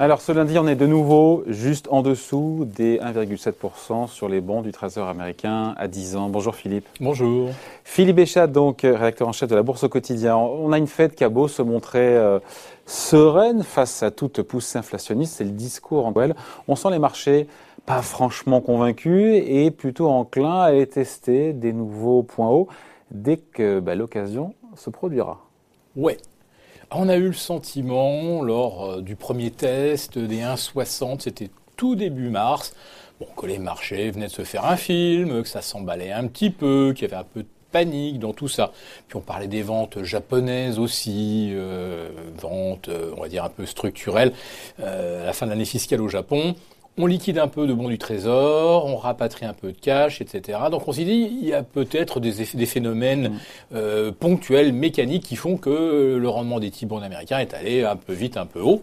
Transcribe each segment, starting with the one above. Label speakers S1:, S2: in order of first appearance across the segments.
S1: Alors ce lundi, on est de nouveau juste en dessous des 1,7% sur les bons du Trésor américain à 10 ans. Bonjour Philippe.
S2: Bonjour.
S1: Philippe Béchat, donc rédacteur en chef de la Bourse au quotidien. On a une fête qui a beau se montrer euh, sereine face à toute poussée inflationniste, c'est le discours en Noël. On sent les marchés pas franchement convaincus et plutôt enclins à aller tester des nouveaux points hauts dès que bah, l'occasion se produira.
S2: Ouais, on a eu le sentiment, lors euh, du premier test des 1,60, c'était tout début mars, bon, que les marchés venaient de se faire un film, que ça s'emballait un petit peu, qu'il y avait un peu de panique dans tout ça. Puis on parlait des ventes japonaises aussi, euh, ventes, euh, on va dire, un peu structurelles, à la fin de l'année fiscale au Japon on liquide un peu de bons du trésor, on rapatrie un peu de cash, etc. Donc on s'est dit, il y a peut-être des, des, phénomènes mm. euh, ponctuels, mécaniques, qui font que le rendement des T-bonds américains est allé un peu vite, un peu haut.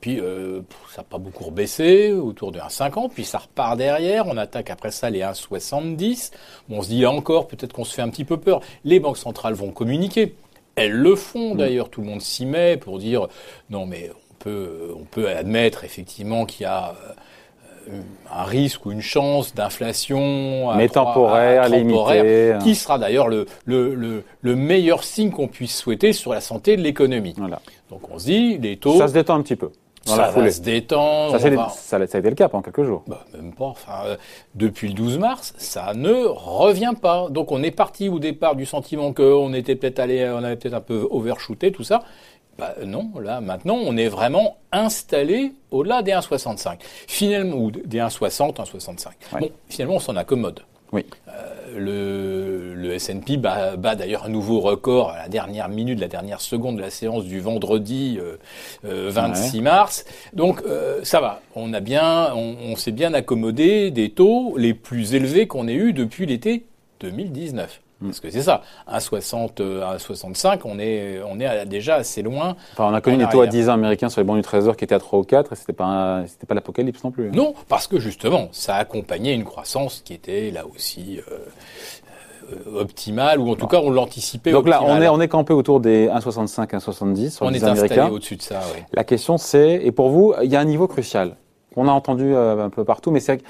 S2: Puis euh, ça n'a pas beaucoup baissé, autour de 1,50, puis ça repart derrière, on attaque après ça les 1,70. Bon, on se dit là encore, peut-être qu'on se fait un petit peu peur. Les banques centrales vont communiquer. Elles le font mm. d'ailleurs, tout le monde s'y met pour dire non mais on peut, on peut admettre effectivement qu'il y a euh, un risque ou une chance d'inflation
S1: mais temporaire, limité,
S2: qui sera d'ailleurs le, le, le, meilleur signe qu'on puisse souhaiter sur la santé de l'économie. Voilà. Donc on se dit, les taux...
S1: Ça se détend un petit peu.
S2: Dans ça la foulée. se détend.
S1: Ça, ça, a été le cas pendant quelques jours.
S2: Bah, même pas. Enfin, euh, depuis le 12 mars, ça ne revient pas. Donc on est parti au départ du sentiment qu'on était peut-être allé, on avait peut-être un peu overshooté tout ça. Bah, non, là maintenant on est vraiment installé au-delà des 1,65. Finalement, ou des 1,60, 1,65. Bon, finalement on s'en accommode.
S1: Oui.
S2: Euh, le, le S&P bat, d'ailleurs un nouveau record à la dernière minute, la dernière seconde de la séance du vendredi 26 euh, euh, mars. Donc ça va, on a bien, on, on s'est bien accommodé des taux les plus élevés qu'on ait eu depuis l'été 2019. Parce que c'est ça, 1,60, 1,65, on est, on est déjà assez loin.
S1: Enfin, on a connu des taux à 10 ans américains sur les bons du Trésor qui étaient à 3 ou 4, et c'était pas, c'était pas l'apocalypse non plus.
S2: Non, parce que justement, ça accompagnait une croissance qui était là aussi euh, euh optimale, ou en tout cas, on l'anticipait.
S1: Donc là, on est, on est campé autour des 1,65, 1,70 sur
S2: on
S1: les
S2: est
S1: américains.
S2: au-dessus de ça, oui.
S1: La question, c'est, et pour vous, il y a un niveau crucial. On a entendu euh, un peu partout, mais c'est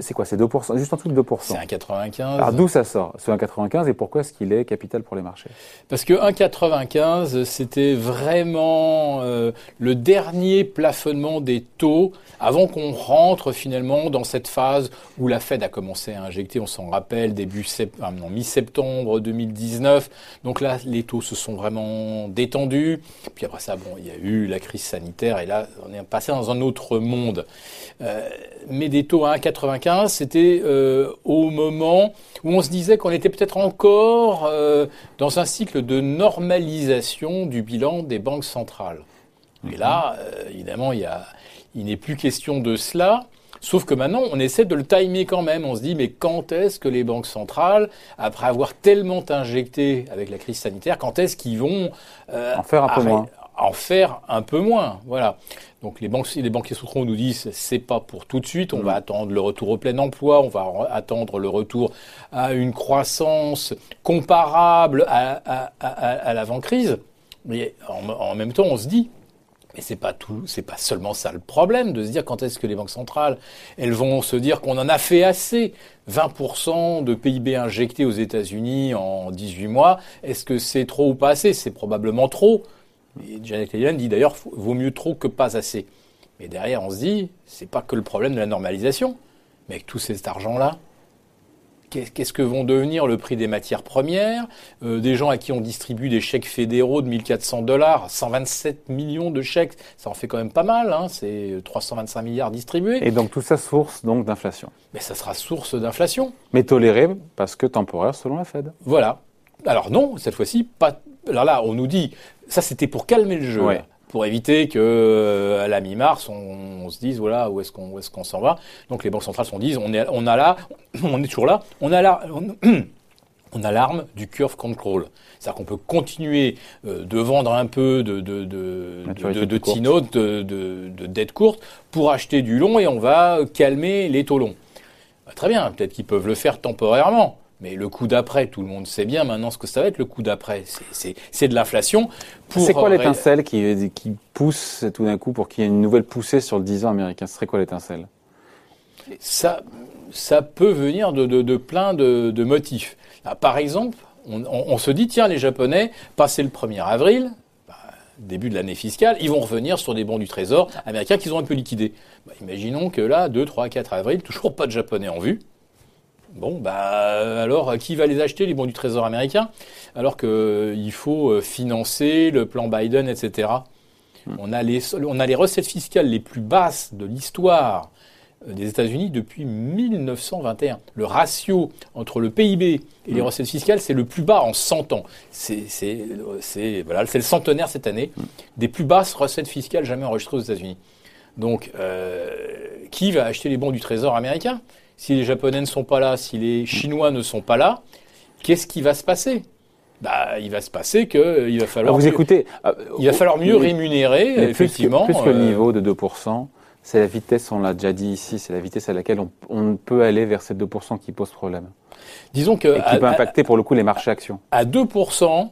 S1: c'est quoi C'est 2%, juste en dessous de 2%.
S2: C'est 1,95.
S1: Alors d'où ça sort, ce 1,95 et pourquoi est-ce qu'il est capital pour les marchés?
S2: Parce que 1,95, c'était vraiment euh, le dernier plafonnement des taux avant qu'on rentre finalement dans cette phase où la Fed a commencé à injecter, on s'en rappelle, début ah mi-septembre 2019. Donc là, les taux se sont vraiment détendus. Puis après ça, bon, il y a eu la crise sanitaire et là, on est passé dans un autre monde. Euh, mais des taux à 1,95, c'était euh, au moment où on se disait qu'on était peut-être encore euh, dans un cycle de normalisation du bilan des banques centrales. Et là, euh, évidemment, il, y a, il n'est plus question de cela. Sauf que maintenant, on essaie de le timer quand même. On se dit, mais quand est-ce que les banques centrales, après avoir tellement injecté avec la crise sanitaire, quand est-ce qu'ils vont
S1: en faire un peu moins?
S2: en faire un peu moins? Voilà. Donc les, banques, les banquiers nous disent c'est pas pour tout de suite, on va mm. attendre le retour au plein emploi, on va attendre le retour à une croissance comparable à, l'avant-crise. Mais en, même temps, on se dit mais c'est pas tout, c'est pas seulement ça le problème de se dire quand est-ce que les banques centrales, elles vont se dire qu'on en a fait assez. 20% de PIB injecté aux États-Unis en 18 mois, est-ce que c'est trop ou pas assez? C'est probablement trop. Et Janet Yellen dit d'ailleurs, vaut mieux trop que pas assez. Mais derrière, on se dit, c'est pas que le problème de la normalisation, mais avec tout cet argent-là, qu'est-ce que vont devenir le prix des matières premières? Euh, Des gens à qui on distribue des chèques fédéraux de 1400 dollars, 127 millions de chèques, ça en fait quand même pas mal, hein, c'est 325 milliards distribués.
S1: Et donc tout ça source donc d'inflation
S2: Mais ça sera source d'inflation.
S1: Mais toléré parce que temporaire selon la Fed.
S2: Voilà. Alors non, cette fois-ci, pas. Alors là, on nous dit, ça c'était pour calmer le jeu. Pour éviter que euh, à la mi-mars on, se dise voilà où est-ce qu'on est-ce qu'on s'en va. Donc les banques centrales se disent on est on a là on est toujours là on a là on, a l'arme du curve control. C'est-à-dire qu'on peut continuer euh, de vendre un peu de, de, de, de, de, de, de dette courte, pour acheter du long et on va calmer les taux longs. Bah, très bien, peut-être qu'ils peuvent le faire temporairement. Mais le coup d'après, tout le monde sait bien maintenant ce que ça va être le coup d'après. C'est de l'inflation.
S1: C'est quoi l'étincelle qui, qui pousse tout d'un coup pour qu'il y ait une nouvelle poussée sur le 10 ans américain? Ce serait quoi l'étincelle?
S2: Ça, ça peut venir de, de, de plein de, de motifs. Par exemple, on, on, on, se dit, tiens, les Japonais, passé le 1er avril, bah, début de l'année fiscale, ils vont revenir sur des bons du Trésor américains qu'ils ont un peu liquidés. Bah, imaginons que là, 2, 3, 4 avril, toujours pas de Japonais en vue. Bon, bah alors, qui va les acheter, les bons du Trésor américain? Alors qu'il euh, faut euh, financer le plan Biden, etc. Hmm. On a, les, on a les recettes fiscales les plus basses de l'histoire euh, des États-Unis depuis 1921. Le ratio entre le PIB et les hmm. recettes fiscales, c'est le plus bas en 100 ans. C'est voilà, le centenaire cette année hmm. des plus basses recettes fiscales jamais enregistrées aux États-Unis. Donc, euh, qui va acheter les bons du Trésor américain? Si les Japonais ne sont pas là, si les Chinois ne sont pas là, qu'est-ce qui va se passer? Bah, il va se passer que il va falloir.
S1: Ah, vous écoutez,
S2: il va falloir mieux rémunérer, effectivement.
S1: Plus que, plus que le niveau de 2%, c'est la vitesse, on l'a déjà dit ici, c'est la vitesse à laquelle on, peut aller vers ces 2% qui pose problème.
S2: Disons que.
S1: Et qui peut impacter pour le coup les marchés actions.
S2: À 2%,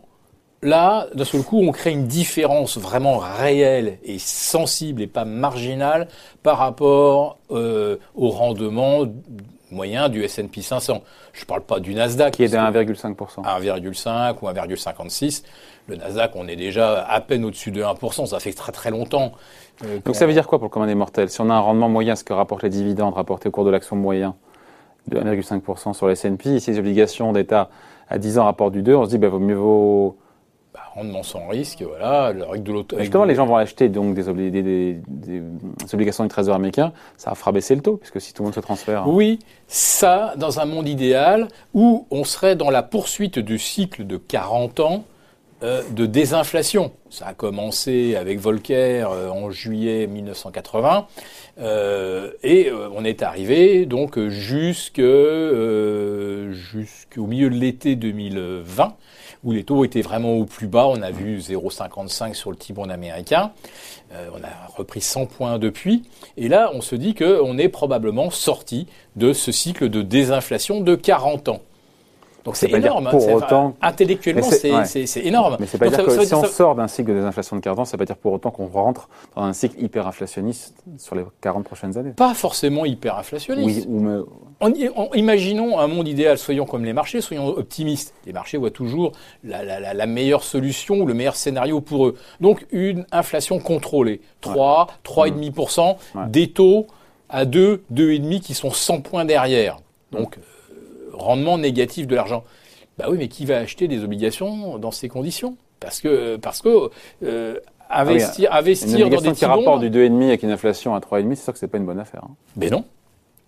S2: là, d'un seul coup, on crée une différence vraiment réelle et sensible et pas marginale par rapport euh, au rendement moyen du S&P 500. Je ne parle pas du Nasdaq.
S1: Qui est de 1,5%.
S2: 1,5 ou 1,56. Le Nasdaq, on est déjà à peine au-dessus de 1%. Ça fait très très longtemps.
S1: Euh, Donc ça veut dire quoi pour le commun des mortels? Si on a un rendement moyen, ce que rapportent les dividendes rapportés au cours de l'action moyen, de 1,5% sur le S&P, ici les obligations d'État à 10 ans rapportent du 2, on se dit, bah, vaut mieux vaut
S2: bah, rendement sans risque, voilà, le de l'auto.
S1: Justement, les gens vont acheter donc des, des, des, des, obligations du Trésor américain, ça fera baisser le taux, puisque si tout le monde se transfère.
S2: Oui, ça, dans un monde idéal où on serait dans la poursuite du cycle de 40 ans euh, de désinflation. Ça a commencé avec Volcker euh, en juillet 1980 euh, et euh, on est arrivé donc jusqu'au milieu de l'été 2020 où les taux étaient vraiment au plus bas. On a vu 0,55 sur le T-bond américain. on a repris 100 points depuis. Et là, on se dit qu'on est probablement sorti de ce cycle de désinflation de 40 ans. Donc c'est énorme. Pour autant, intellectuellement, c'est énorme.
S1: Mais c'est pas dire que si on sort d'un cycle de désinflation de 40 ans, ça veut pas dire pour autant qu'on rentre dans un cycle hyperinflationniste sur les 40 prochaines années.
S2: Pas forcément hyperinflationniste. Oui, imaginons un monde idéal, soyons comme les marchés, soyons optimistes. Les marchés voient toujours la, la, la, meilleure solution ou le meilleur scénario pour eux. Donc une inflation contrôlée, 3, 3,5%, mmh. des taux à 2, 2,5 qui sont 100 points derrière. Donc rendement négatif de l'argent. Bah oui, mais qui va acheter des obligations dans ces conditions? Parce que, parce que euh, investir, ah investir
S1: dans des qui rapporte du 2,5 avec une inflation à 3,5, c'est sûr que c'est pas une bonne affaire. Hein.
S2: Mais non.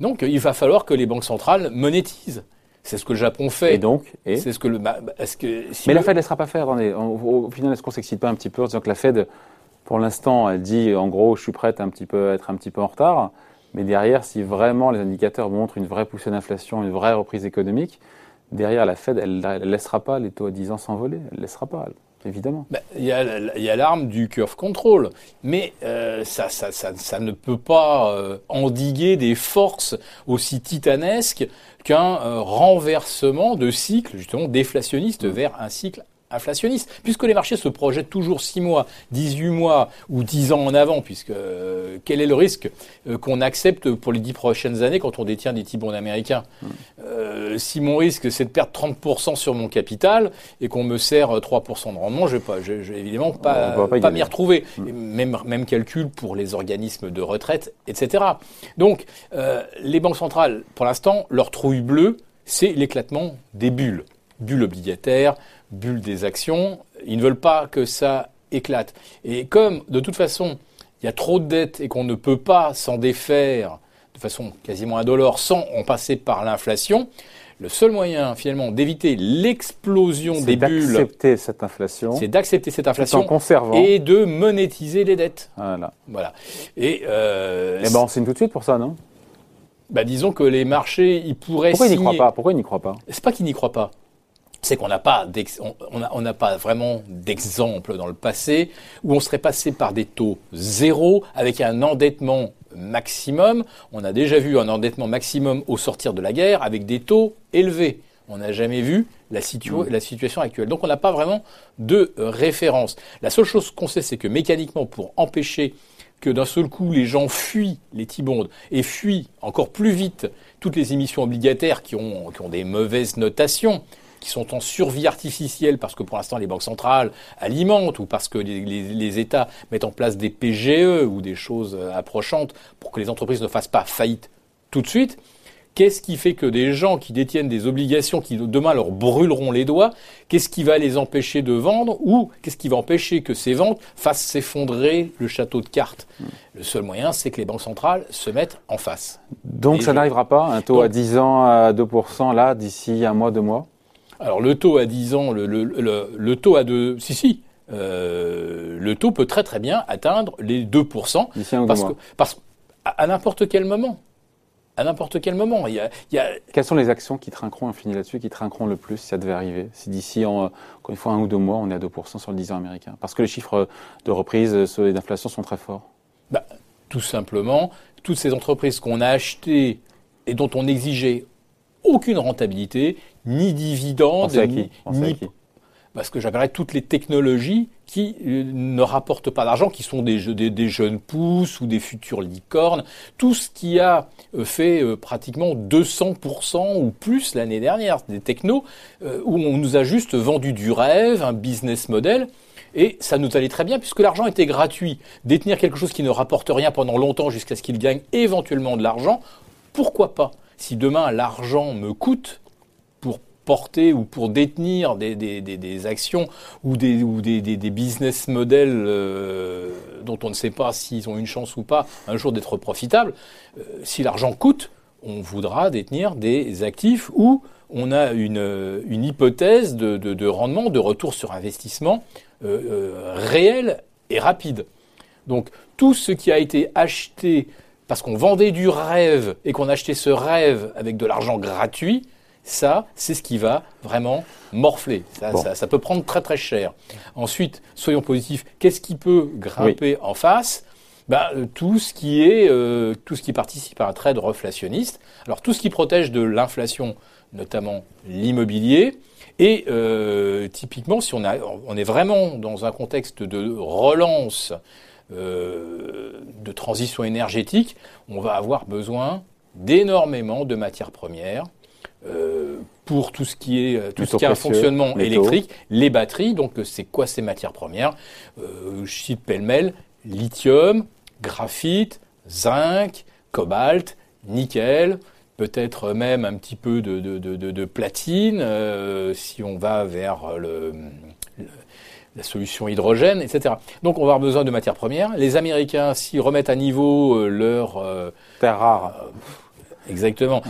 S2: Donc il va falloir que les banques centrales monétisent. C'est ce que le Japon fait.
S1: Et donc
S2: C'est ce que le. Bah,
S1: est-ce que, mais la Fed ne laissera pas faire. Au, final, est-ce qu'on s'excite pas un petit peu en disant que la Fed, pour l'instant, elle dit en gros, je suis prête à un petit peu, être un petit peu en retard? Mais derrière, si vraiment les indicateurs montrent une vraie poussée d'inflation, une vraie reprise économique, derrière la Fed, elle ne laissera pas les taux à 10 ans s'envoler. Elle ne laissera pas, évidemment.
S2: Ben, il y a, l'arme du curve control, mais euh, ça, ça, ça, ça, ne peut pas euh, endiguer des forces aussi titanesques qu'un euh, renversement de cycle, justement, déflationniste vers un cycle inflationniste, puisque les marchés se projettent toujours 6 mois, 18 mois ou 10 ans en avant, puisque euh, quel est le risque euh, qu'on accepte pour les 10 prochaines années quand on détient des T-bonds américains? Euh, Si mon risque c'est de perdre 30% sur mon capital et qu'on me sert 3% de rendement, je vais, vais évidemment pas, pas, m'y retrouver. Hmm. Même, même calcul pour les organismes de retraite, etc. Donc les banques centrales, pour l'instant, leur trouille bleue, c'est l'éclatement des bulles. Bulles obligataires, bulle des actions. Ils ne veulent pas que ça éclate. Et comme, de toute façon, il y a trop de dettes et qu'on ne peut pas s'en défaire de façon quasiment indolore sans en passer par l'inflation, le seul moyen finalement d'éviter l'explosion des bulles,
S1: c'est d'accepter cette inflation,
S2: c'est d'accepter cette inflation
S1: conservant.
S2: et de monétiser les dettes.
S1: Voilà.
S2: Voilà. Et, euh,
S1: eh ben on signe tout de suite pour ça, non?
S2: Bah, disons que les marchés, ils pourraient.
S1: Pourquoi
S2: ils
S1: n'y croient pas? Pourquoi ils n'y croient pas?
S2: C'est pas qu'ils n'y croient pas c'est qu'on n'a pas, on n'a pas vraiment d'exemple dans le passé où on serait passé par des taux zéro avec un endettement maximum. On a déjà vu un endettement maximum au sortir de la guerre avec des taux élevés. On n'a jamais vu la, la, situation actuelle. Donc on n'a pas vraiment de référence. La seule chose qu'on sait, c'est que mécaniquement, pour empêcher que d'un seul coup les gens fuient les T-bonds et fuient encore plus vite toutes les émissions obligataires qui ont, qui ont des mauvaises notations, qui sont en survie artificielle parce que pour l'instant les banques centrales alimentent ou parce que les, États mettent en place des PGE ou des choses approchantes pour que les entreprises ne fassent pas faillite tout de suite. Qu'est-ce qui fait que des gens qui détiennent des obligations qui demain leur brûleront les doigts, qu'est-ce qui va les empêcher de vendre ou qu'est-ce qui va empêcher que ces ventes fassent s'effondrer le château de cartes? Hmm. Le seul moyen, c'est que les banques centrales se mettent en face.
S1: Donc ça n'arrivera pas, un taux à 10 ans à 2% là, d'ici un mois, deux mois?
S2: Alors le taux à 10 ans, le, le, le, taux à 2, si si, euh, le taux peut très très bien atteindre les 2%. parce que, parce à, n'importe quel moment. À n'importe quel moment. Il y, a, il y a...
S1: Quelles sont les actions qui trinqueront, on finit là-dessus, qui trinqueront le plus si ça devait arriver? Si d'ici, encore une fois, un ou deux mois, on est à 2% sur le 10 ans américain Parce que les chiffres de reprise et d'inflation sont très forts.
S2: Bah, tout simplement, toutes ces entreprises qu'on a achetées et dont on exigeait aucune rentabilité, ni dividende,
S1: ni,
S2: ni parce que j'appellerais toutes les technologies qui euh, ne rapportent pas d'argent, qui sont des, des, jeunes pousses ou des futures licornes, tout ce qui a euh, fait euh, pratiquement 200% ou plus l'année dernière, des technos où on nous a juste vendu du rêve, un business model. Et ça nous allait très bien puisque l'argent était gratuit. Détenir quelque chose qui ne rapporte rien pendant longtemps jusqu'à ce qu'il gagne éventuellement de l'argent, pourquoi pas? Si demain l'argent me coûte pour porter ou pour détenir des, des, des, actions ou des, ou business models euh, dont on ne sait pas s'ils ont une chance ou pas un jour d'être profitables, euh, si l'argent coûte, on voudra détenir des actifs où on a une, une hypothèse de, de, de, rendement, de retour sur investissement euh, réel et rapide. Donc tout ce qui a été acheté parce qu'on vendait du rêve et qu'on achetait ce rêve avec de l'argent gratuit, ça, c'est ce qui va vraiment morfler. Ça, peut prendre très très cher. Ensuite, soyons positifs. Qu'est-ce qui peut grimper en face? Bah, euh, tout ce qui est euh, tout ce qui participe à un trade reflationniste. Alors tout ce qui protège de l'inflation, notamment l'immobilier. Et euh, typiquement, si on, a, on est vraiment dans un contexte de relance, de transition énergétique, on va avoir besoin d'énormément de matières premières euh, pour tout ce qui est euh, tout ce qui a un fonctionnement électrique, les batteries. Donc euh, c'est quoi ces matières premières? Euh, Je cite pêle-mêle lithium, graphite, zinc, cobalt, nickel, peut-être même un petit peu de, de, de, de platine euh, si on va vers le, la solution hydrogène, etc. Donc on va avoir besoin de matières premières. Les Américains, s'ils remettent à niveau leur
S1: terres rares
S2: Exactement.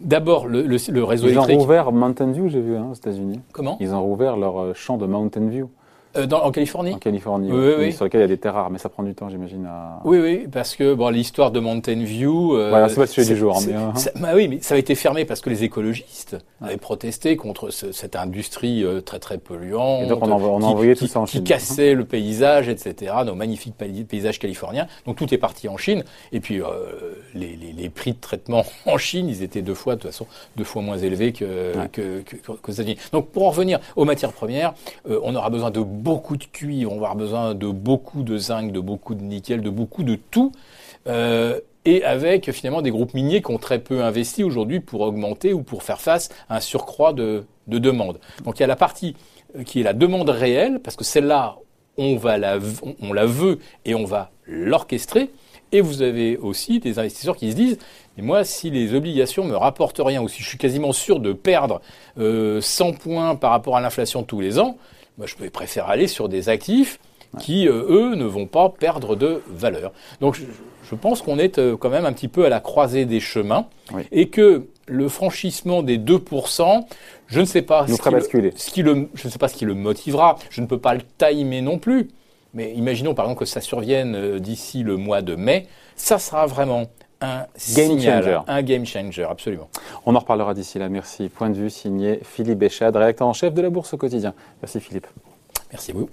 S2: D'abord, le, le, le, réseau
S1: Ils
S2: électrique.
S1: Ils ont rouvert Mountain View, j'ai vu, hein, aux États-Unis.
S2: Comment?
S1: Ils ont rouvert leur euh, champ de Mountain View.
S2: Euh, dans, en Californie
S1: En Californie,
S2: oui, oui,
S1: sur lequel il y a des terres rares, mais ça prend du temps, j'imagine. À...
S2: Oui, oui, parce que bon, l'histoire de Mountain View.
S1: Euh, voilà, c'est pas le sujet du jour.
S2: Mais, hein. bah oui, mais ça a été fermé parce que les écologistes avaient protesté contre ce, cette industrie euh, très très polluante.
S1: Et donc on, on a envoyé tout ça en
S2: Chine. Qui cassait le paysage, etc. Nos magnifiques paysages californiens. Donc tout est parti en Chine. Et puis euh, les, les, les, prix de traitement en Chine, ils étaient deux fois, de toute façon, deux fois moins élevés que, ouais. que, que, qu'aux États-Unis. Donc pour en revenir aux matières premières, euh, on aura besoin de beaucoup de cuivre on avoir besoin de beaucoup de zinc, de beaucoup de nickel, de beaucoup de tout. Euh, et avec finalement des groupes miniers qui ont très peu investi aujourd'hui pour augmenter ou pour faire face à un surcroît de, de demande. Donc il y a la partie euh, qui est la demande réelle, parce que celle-là, on, la, on la veut et on va l'orchestrer. Et vous avez aussi des investisseurs qui se disent, mais moi, si les obligations me rapportent rien, ou si je suis quasiment sûr de perdre euh, 100 points par rapport à l'inflation tous les ans, moi, je préfère aller sur des actifs qui, euh, eux, ne vont pas perdre de valeur. Donc, je, pense qu'on est euh, quand même un petit peu à la croisée des chemins
S1: oui.
S2: et que le franchissement des 2%, je ne sais pas,
S1: ce qui,
S2: le, ce qui le, je ne sais pas ce qui le motivera. Je ne peux pas le timer non plus. Mais imaginons par exemple que ça survienne euh, d'ici le mois de mai. Ça sera vraiment un
S1: game
S2: signal,
S1: changer.
S2: un game changer, absolument.
S1: On en reparlera d'ici là. Merci. Point de vue signé Philippe Béchade, rédacteur en chef de la Bourse au quotidien. Merci Philippe.
S2: Merci à vous.